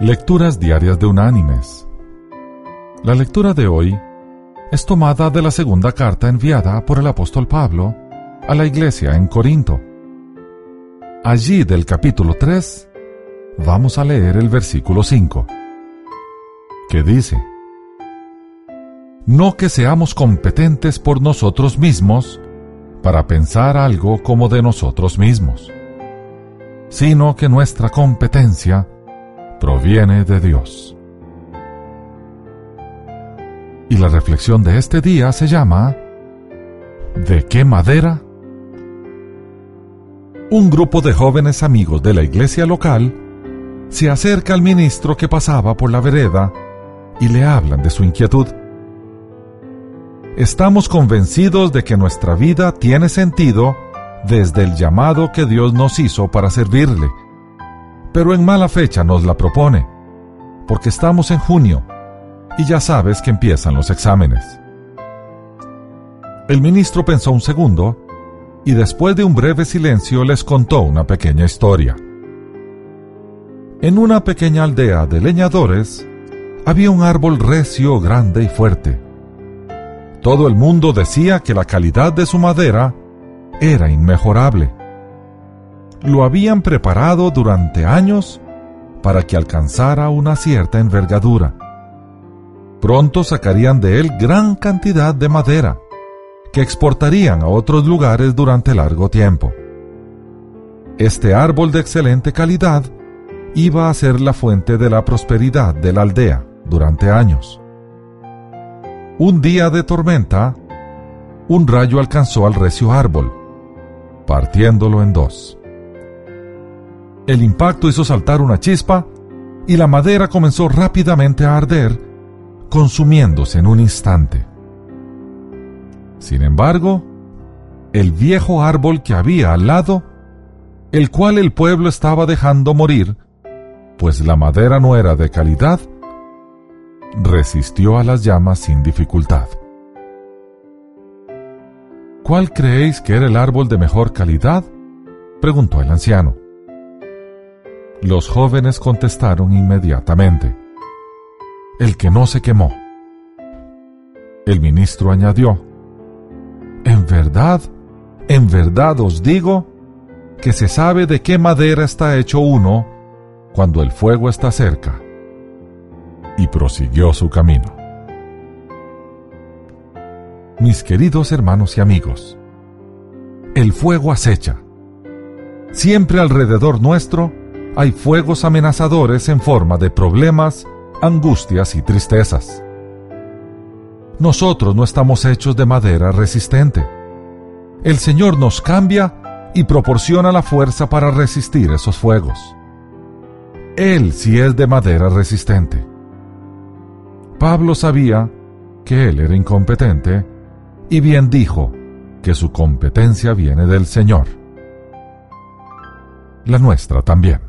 Lecturas Diarias de Unánimes. La lectura de hoy es tomada de la segunda carta enviada por el apóstol Pablo a la iglesia en Corinto. Allí del capítulo 3 vamos a leer el versículo 5, que dice, No que seamos competentes por nosotros mismos para pensar algo como de nosotros mismos, sino que nuestra competencia proviene de Dios. Y la reflexión de este día se llama ¿De qué madera? Un grupo de jóvenes amigos de la iglesia local se acerca al ministro que pasaba por la vereda y le hablan de su inquietud. Estamos convencidos de que nuestra vida tiene sentido desde el llamado que Dios nos hizo para servirle, pero en mala fecha nos la propone, porque estamos en junio y ya sabes que empiezan los exámenes. El ministro pensó un segundo y después de un breve silencio les contó una pequeña historia. En una pequeña aldea de leñadores había un árbol recio, grande y fuerte. Todo el mundo decía que la calidad de su madera era inmejorable. Lo habían preparado durante años para que alcanzara una cierta envergadura. Pronto sacarían de él gran cantidad de madera que exportarían a otros lugares durante largo tiempo. Este árbol de excelente calidad iba a ser la fuente de la prosperidad de la aldea durante años. Un día de tormenta, un rayo alcanzó al recio árbol, partiéndolo en dos. El impacto hizo saltar una chispa y la madera comenzó rápidamente a arder, consumiéndose en un instante. Sin embargo, el viejo árbol que había al lado, el cual el pueblo estaba dejando morir, pues la madera no era de calidad, resistió a las llamas sin dificultad. ¿Cuál creéis que era el árbol de mejor calidad? preguntó el anciano. Los jóvenes contestaron inmediatamente. El que no se quemó. El ministro añadió, En verdad, en verdad os digo que se sabe de qué madera está hecho uno cuando el fuego está cerca. Y prosiguió su camino. Mis queridos hermanos y amigos, el fuego acecha. Siempre alrededor nuestro hay fuegos amenazadores en forma de problemas, angustias y tristezas. Nosotros no estamos hechos de madera resistente. El Señor nos cambia y proporciona la fuerza para resistir esos fuegos. Él sí es de madera resistente. Pablo sabía que él era incompetente y bien dijo que su competencia viene del Señor. La nuestra también.